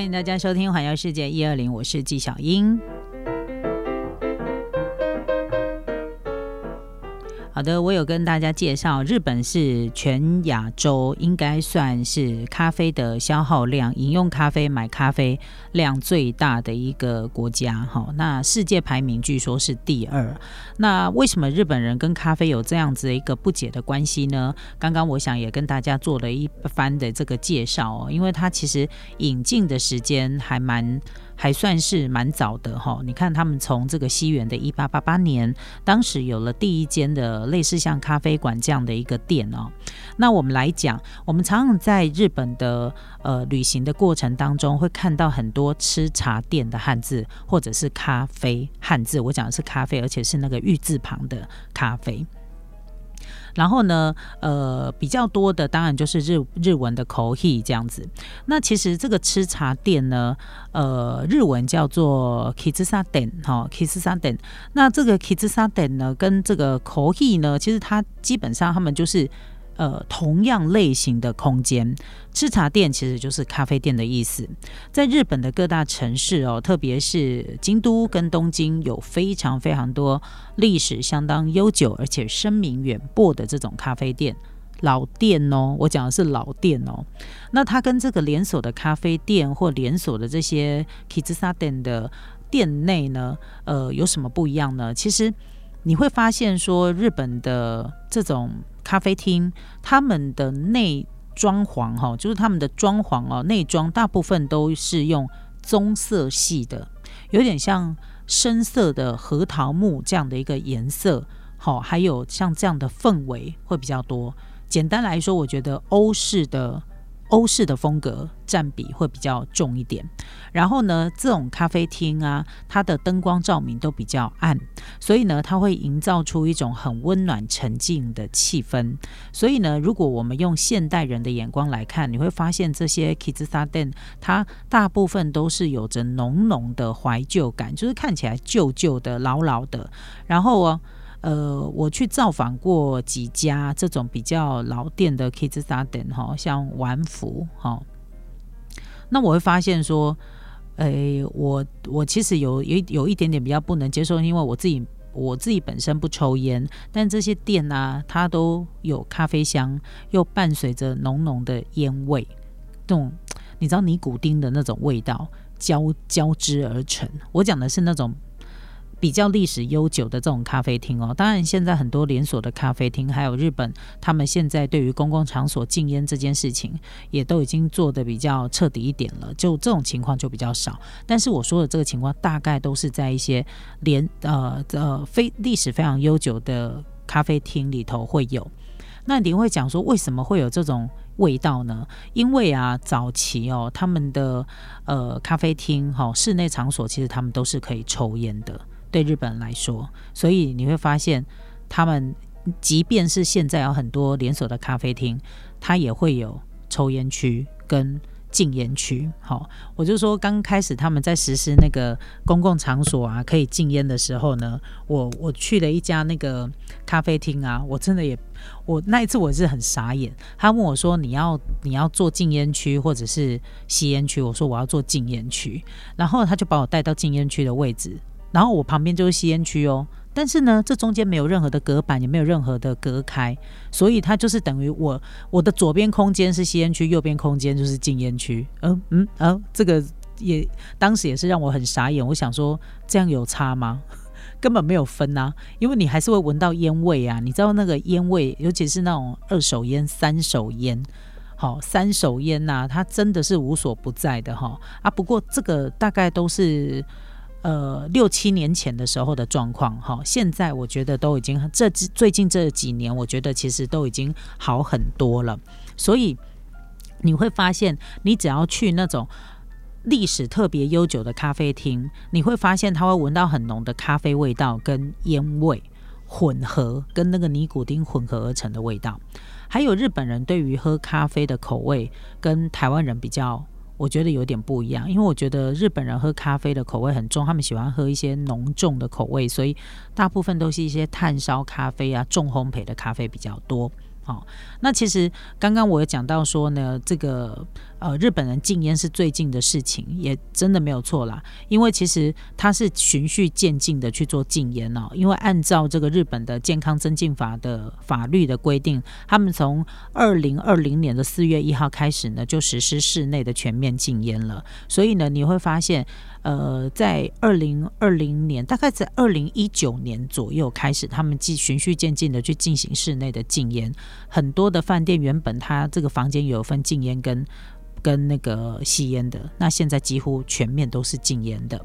欢迎大家收听《环游世界一二零》，我是纪晓英。好的，我有跟大家介绍，日本是全亚洲应该算是咖啡的消耗量、饮用咖啡、买咖啡量最大的一个国家。哈，那世界排名据说是第二。那为什么日本人跟咖啡有这样子的一个不解的关系呢？刚刚我想也跟大家做了一番的这个介绍哦，因为它其实引进的时间还蛮。还算是蛮早的哈，你看他们从这个西元的一八八八年，当时有了第一间的类似像咖啡馆这样的一个店哦。那我们来讲，我们常常在日本的呃旅行的过程当中，会看到很多吃茶店的汉字，或者是咖啡汉字。我讲的是咖啡，而且是那个玉字旁的咖啡。然后呢，呃，比较多的当然就是日日文的口译这样子。那其实这个吃茶店呢，呃，日文叫做 kitsusaden 哈，kitsusaden。那这个 kitsusaden 呢，跟这个口译呢，其实它基本上他们就是。呃，同样类型的空间，吃茶店其实就是咖啡店的意思。在日本的各大城市哦，特别是京都跟东京，有非常非常多历史相当悠久而且声名远播的这种咖啡店，老店哦。我讲的是老店哦。那它跟这个连锁的咖啡店或连锁的这些 Kitsusa 店的店内呢，呃，有什么不一样呢？其实你会发现说，日本的这种。咖啡厅他们的内装潢哈，就是他们的装潢哦，内装大部分都是用棕色系的，有点像深色的核桃木这样的一个颜色，好，还有像这样的氛围会比较多。简单来说，我觉得欧式的。欧式的风格占比会比较重一点，然后呢，这种咖啡厅啊，它的灯光照明都比较暗，所以呢，它会营造出一种很温暖沉静的气氛。所以呢，如果我们用现代人的眼光来看，你会发现这些 k i z s a Den 它大部分都是有着浓浓的怀旧感，就是看起来旧旧的、老老的，然后哦。呃，我去造访过几家这种比较老店的 Kids Garden 哈，像玩福哈，那我会发现说，诶，我我其实有有有一点点比较不能接受，因为我自己我自己本身不抽烟，但这些店啊，它都有咖啡香，又伴随着浓浓的烟味，这种你知道尼古丁的那种味道交交织而成。我讲的是那种。比较历史悠久的这种咖啡厅哦，当然现在很多连锁的咖啡厅，还有日本，他们现在对于公共场所禁烟这件事情，也都已经做的比较彻底一点了，就这种情况就比较少。但是我说的这个情况，大概都是在一些连呃呃非历史非常悠久的咖啡厅里头会有。那你会讲说，为什么会有这种味道呢？因为啊，早期哦，他们的呃咖啡厅哈，室内场所其实他们都是可以抽烟的。对日本人来说，所以你会发现，他们即便是现在有很多连锁的咖啡厅，它也会有抽烟区跟禁烟区。好，我就说刚开始他们在实施那个公共场所啊可以禁烟的时候呢，我我去了一家那个咖啡厅啊，我真的也我那一次我是很傻眼。他问我说：“你要你要做禁烟区或者是吸烟区？”我说：“我要做禁烟区。”然后他就把我带到禁烟区的位置。然后我旁边就是吸烟区哦，但是呢，这中间没有任何的隔板，也没有任何的隔开，所以它就是等于我我的左边空间是吸烟区，右边空间就是禁烟区。嗯嗯啊，这个也当时也是让我很傻眼。我想说，这样有差吗？根本没有分呐，因为你还是会闻到烟味啊。你知道那个烟味，尤其是那种二手烟、三手烟，好，三手烟呐，它真的是无所不在的哈啊。不过这个大概都是。呃，六七年前的时候的状况，哈，现在我觉得都已经这最近这几年，我觉得其实都已经好很多了。所以你会发现，你只要去那种历史特别悠久的咖啡厅，你会发现它会闻到很浓的咖啡味道跟烟味混合，跟那个尼古丁混合而成的味道。还有日本人对于喝咖啡的口味跟台湾人比较。我觉得有点不一样，因为我觉得日本人喝咖啡的口味很重，他们喜欢喝一些浓重的口味，所以大部分都是一些炭烧咖啡啊、重烘焙的咖啡比较多。好，那其实刚刚我有讲到说呢，这个呃，日本人禁烟是最近的事情，也真的没有错啦。因为其实它是循序渐进的去做禁烟哦。因为按照这个日本的健康增进法的法律的规定，他们从二零二零年的四月一号开始呢，就实施室内的全面禁烟了。所以呢，你会发现，呃，在二零二零年，大概在二零一九年左右开始，他们即循序渐进的去进行室内的禁烟。很多的饭店原本它这个房间有分禁烟跟跟那个吸烟的，那现在几乎全面都是禁烟的。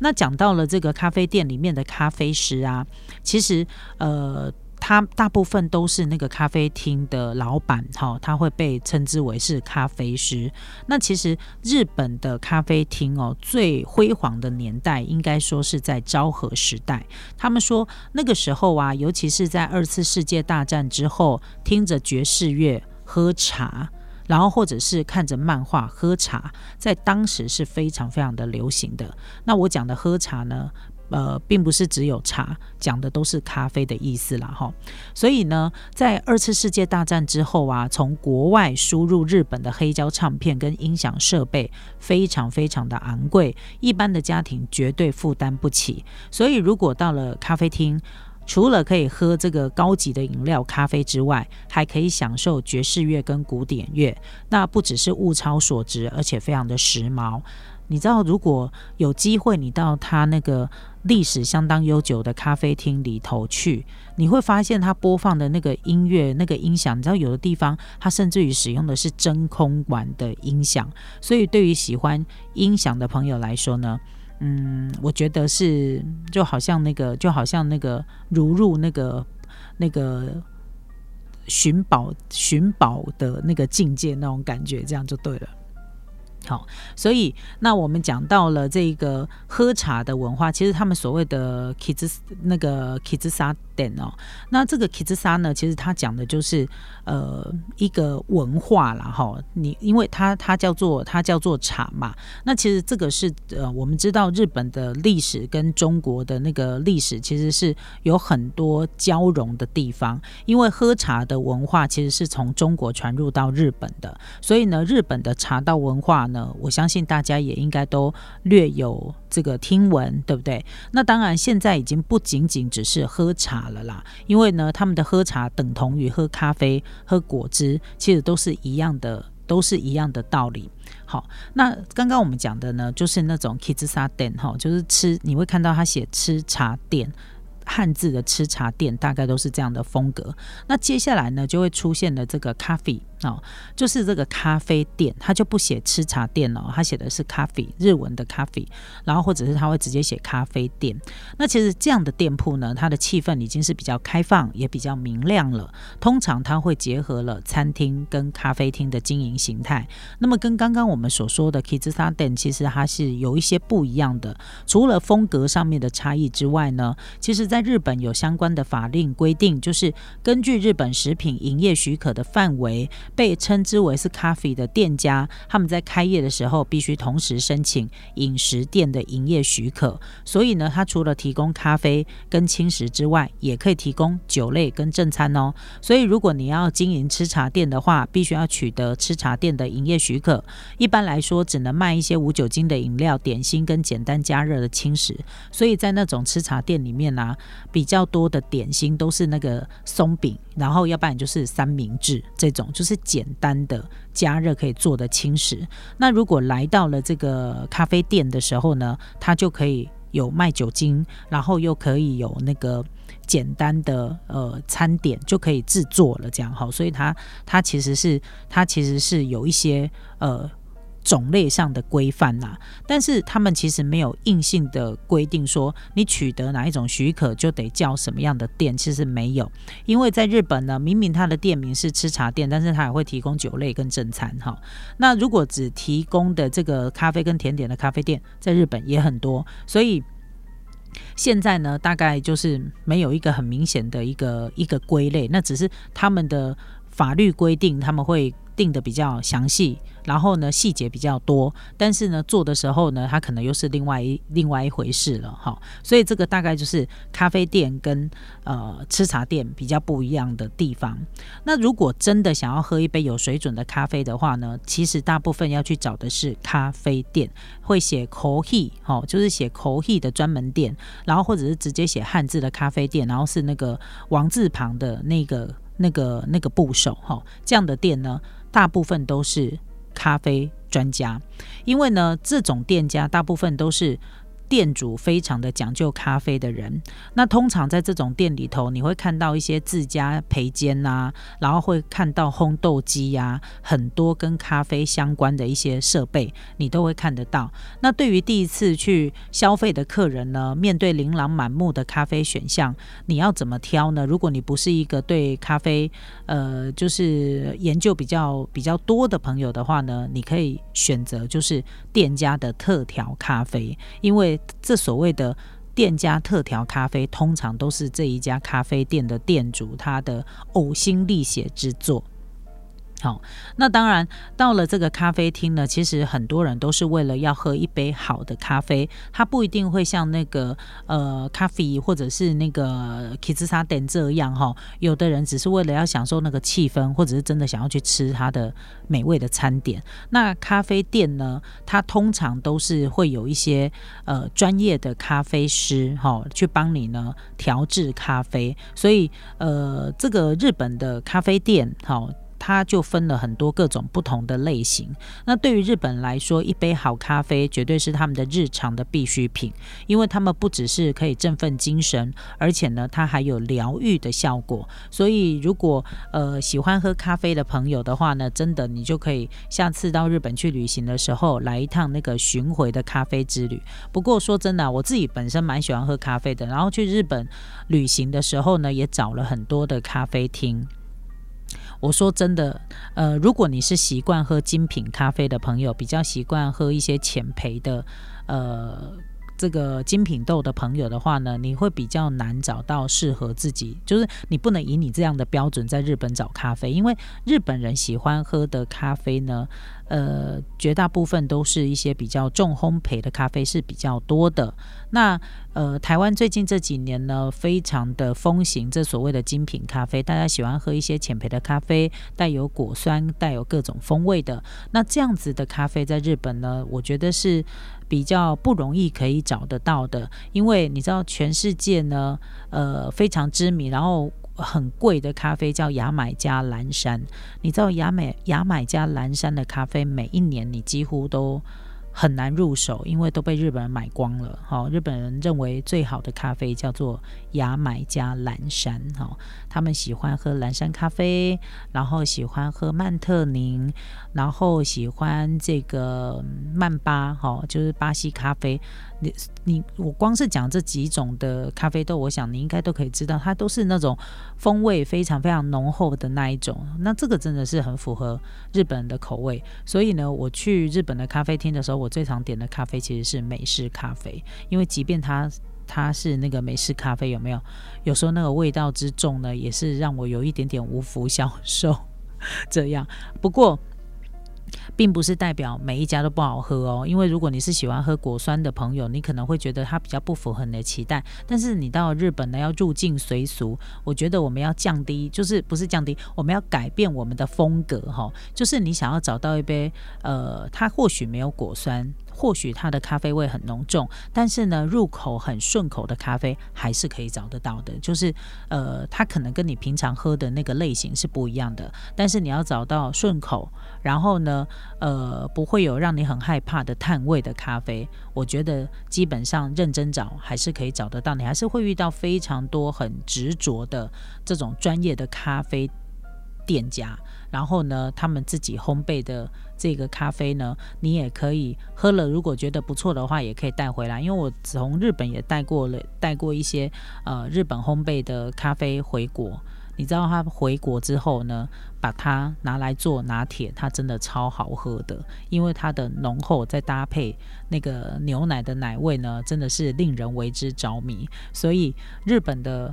那讲到了这个咖啡店里面的咖啡师啊，其实呃，他大部分都是那个咖啡厅的老板，哈，他会被称之为是咖啡师。那其实日本的咖啡厅哦，最辉煌的年代应该说是在昭和时代。他们说那个时候啊，尤其是在二次世界大战之后，听着爵士乐喝茶。然后或者是看着漫画喝茶，在当时是非常非常的流行的。那我讲的喝茶呢，呃，并不是只有茶，讲的都是咖啡的意思啦，哈。所以呢，在二次世界大战之后啊，从国外输入日本的黑胶唱片跟音响设备非常非常的昂贵，一般的家庭绝对负担不起。所以如果到了咖啡厅，除了可以喝这个高级的饮料咖啡之外，还可以享受爵士乐跟古典乐。那不只是物超所值，而且非常的时髦。你知道，如果有机会你到他那个历史相当悠久的咖啡厅里头去，你会发现他播放的那个音乐、那个音响，你知道有的地方他甚至于使用的是真空管的音响。所以对于喜欢音响的朋友来说呢？嗯，我觉得是就好像那个，就好像那个如入那个那个寻宝寻宝的那个境界那种感觉，这样就对了。好，所以那我们讲到了这个喝茶的文化，其实他们所谓的 kids 那个 kids 沙店哦，那这个 kids 沙呢，其实它讲的就是呃一个文化啦哈。你因为它它叫做它叫做茶嘛，那其实这个是呃我们知道日本的历史跟中国的那个历史其实是有很多交融的地方，因为喝茶的文化其实是从中国传入到日本的，所以呢，日本的茶道文化。呢，我相信大家也应该都略有这个听闻，对不对？那当然，现在已经不仅仅只是喝茶了啦，因为呢，他们的喝茶等同于喝咖啡、喝果汁，其实都是一样的，都是一样的道理。好，那刚刚我们讲的呢，就是那种 kids 店哈，就是吃，你会看到他写吃茶店。汉字的吃茶店大概都是这样的风格。那接下来呢，就会出现了这个咖啡哦，就是这个咖啡店，它就不写吃茶店哦，它写的是咖啡，日文的咖啡。然后或者是他会直接写咖啡店。那其实这样的店铺呢，它的气氛已经是比较开放，也比较明亮了。通常它会结合了餐厅跟咖啡厅的经营形态。那么跟刚刚我们所说的 Kizusa 店，其实它是有一些不一样的。除了风格上面的差异之外呢，其实在日本有相关的法令规定，就是根据日本食品营业许可的范围，被称之为是咖啡的店家，他们在开业的时候必须同时申请饮食店的营业许可。所以呢，它除了提供咖啡跟轻食之外，也可以提供酒类跟正餐哦。所以如果你要经营吃茶店的话，必须要取得吃茶店的营业许可。一般来说，只能卖一些无酒精的饮料、点心跟简单加热的轻食。所以在那种吃茶店里面呢。比较多的点心都是那个松饼，然后要不然就是三明治这种，就是简单的加热可以做的轻食。那如果来到了这个咖啡店的时候呢，它就可以有卖酒精，然后又可以有那个简单的呃餐点就可以制作了，这样好，所以它它其实是它其实是有一些呃。种类上的规范呐，但是他们其实没有硬性的规定说你取得哪一种许可就得叫什么样的店，其实没有，因为在日本呢，明明它的店名是吃茶店，但是它也会提供酒类跟正餐哈。那如果只提供的这个咖啡跟甜点的咖啡店，在日本也很多，所以现在呢，大概就是没有一个很明显的一个一个归类，那只是他们的法律规定他们会定的比较详细。然后呢细节比较多，但是呢做的时候呢，它可能又是另外一另外一回事了哈。所以这个大概就是咖啡店跟呃吃茶店比较不一样的地方。那如果真的想要喝一杯有水准的咖啡的话呢，其实大部分要去找的是咖啡店，会写口 he 哈，就是写口 he 的专门店，然后或者是直接写汉字的咖啡店，然后是那个王字旁的那个。那个那个部首哈，这样的店呢，大部分都是咖啡专家，因为呢，这种店家大部分都是。店主非常的讲究咖啡的人，那通常在这种店里头，你会看到一些自家培煎呐，然后会看到烘豆机呀，很多跟咖啡相关的一些设备，你都会看得到。那对于第一次去消费的客人呢，面对琳琅满目的咖啡选项，你要怎么挑呢？如果你不是一个对咖啡呃就是研究比较比较多的朋友的话呢，你可以选择就是店家的特调咖啡，因为这所谓的店家特调咖啡，通常都是这一家咖啡店的店主他的呕心沥血之作。好，那当然到了这个咖啡厅呢，其实很多人都是为了要喝一杯好的咖啡，他不一定会像那个呃咖啡或者是那个 Kissa 店这样哈，有的人只是为了要享受那个气氛，或者是真的想要去吃他的美味的餐点。那咖啡店呢，它通常都是会有一些呃专业的咖啡师哈，去帮你呢调制咖啡，所以呃这个日本的咖啡店哈。它就分了很多各种不同的类型。那对于日本来说，一杯好咖啡绝对是他们的日常的必需品，因为他们不只是可以振奋精神，而且呢，它还有疗愈的效果。所以，如果呃喜欢喝咖啡的朋友的话呢，真的你就可以下次到日本去旅行的时候，来一趟那个巡回的咖啡之旅。不过说真的，我自己本身蛮喜欢喝咖啡的，然后去日本旅行的时候呢，也找了很多的咖啡厅。我说真的，呃，如果你是习惯喝精品咖啡的朋友，比较习惯喝一些浅焙的，呃，这个精品豆的朋友的话呢，你会比较难找到适合自己，就是你不能以你这样的标准在日本找咖啡，因为日本人喜欢喝的咖啡呢。呃，绝大部分都是一些比较重烘焙的咖啡是比较多的。那呃，台湾最近这几年呢，非常的风行这所谓的精品咖啡，大家喜欢喝一些浅焙的咖啡，带有果酸、带有各种风味的。那这样子的咖啡在日本呢，我觉得是比较不容易可以找得到的，因为你知道全世界呢，呃，非常知名，然后。很贵的咖啡叫牙买加蓝山，你知道牙买牙买加蓝山的咖啡每一年你几乎都。很难入手，因为都被日本人买光了。好，日本人认为最好的咖啡叫做牙买加蓝山。哈，他们喜欢喝蓝山咖啡，然后喜欢喝曼特宁，然后喜欢这个曼巴。哈，就是巴西咖啡。你你我光是讲这几种的咖啡豆，我想你应该都可以知道，它都是那种风味非常非常浓厚的那一种。那这个真的是很符合日本人的口味。所以呢，我去日本的咖啡厅的时候。我最常点的咖啡其实是美式咖啡，因为即便它它是那个美式咖啡，有没有？有时候那个味道之重呢，也是让我有一点点无福消受。这样，不过。并不是代表每一家都不好喝哦，因为如果你是喜欢喝果酸的朋友，你可能会觉得它比较不符合你的期待。但是你到日本呢，要入境随俗，我觉得我们要降低，就是不是降低，我们要改变我们的风格哈。就是你想要找到一杯，呃，它或许没有果酸。或许它的咖啡味很浓重，但是呢，入口很顺口的咖啡还是可以找得到的。就是，呃，它可能跟你平常喝的那个类型是不一样的，但是你要找到顺口，然后呢，呃，不会有让你很害怕的碳味的咖啡，我觉得基本上认真找还是可以找得到。你还是会遇到非常多很执着的这种专业的咖啡店家。然后呢，他们自己烘焙的这个咖啡呢，你也可以喝了。如果觉得不错的话，也可以带回来。因为我从日本也带过了，带过一些呃日本烘焙的咖啡回国。你知道他回国之后呢，把它拿来做拿铁，它真的超好喝的。因为它的浓厚再搭配那个牛奶的奶味呢，真的是令人为之着迷。所以日本的。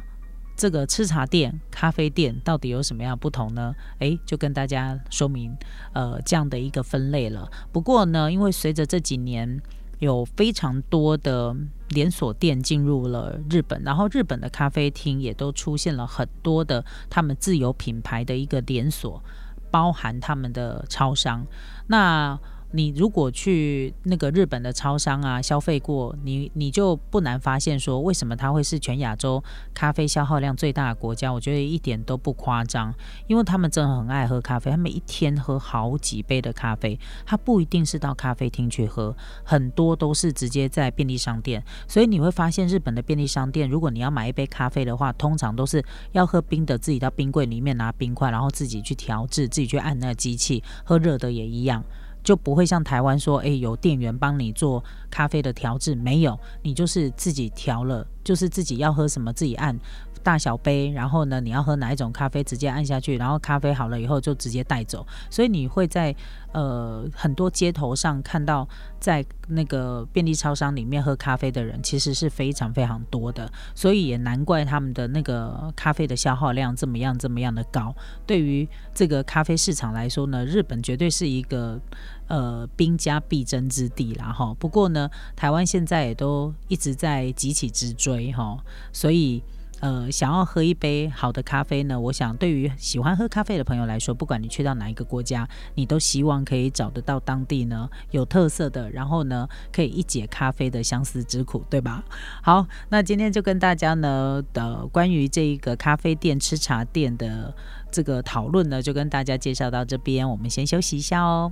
这个吃茶店、咖啡店到底有什么样不同呢？诶，就跟大家说明，呃，这样的一个分类了。不过呢，因为随着这几年有非常多的连锁店进入了日本，然后日本的咖啡厅也都出现了很多的他们自有品牌的一个连锁，包含他们的超商。那你如果去那个日本的超商啊消费过，你你就不难发现说，为什么它会是全亚洲咖啡消耗量最大的国家？我觉得一点都不夸张，因为他们真的很爱喝咖啡，他们一天喝好几杯的咖啡，他不一定是到咖啡厅去喝，很多都是直接在便利商店。所以你会发现，日本的便利商店，如果你要买一杯咖啡的话，通常都是要喝冰的，自己到冰柜里面拿冰块，然后自己去调制，自己去按那个机器，喝热的也一样。就不会像台湾说，诶，有店员帮你做咖啡的调制，没有，你就是自己调了，就是自己要喝什么自己按。大小杯，然后呢，你要喝哪一种咖啡，直接按下去，然后咖啡好了以后就直接带走。所以你会在呃很多街头上看到，在那个便利超商里面喝咖啡的人，其实是非常非常多的。所以也难怪他们的那个咖啡的消耗量这么样这么样的高。对于这个咖啡市场来说呢，日本绝对是一个呃兵家必争之地啦哈。不过呢，台湾现在也都一直在急起直追哈，所以。呃，想要喝一杯好的咖啡呢？我想，对于喜欢喝咖啡的朋友来说，不管你去到哪一个国家，你都希望可以找得到当地呢有特色的，然后呢可以一解咖啡的相思之苦，对吧？好，那今天就跟大家呢的关于这一个咖啡店、吃茶店的这个讨论呢，就跟大家介绍到这边，我们先休息一下哦。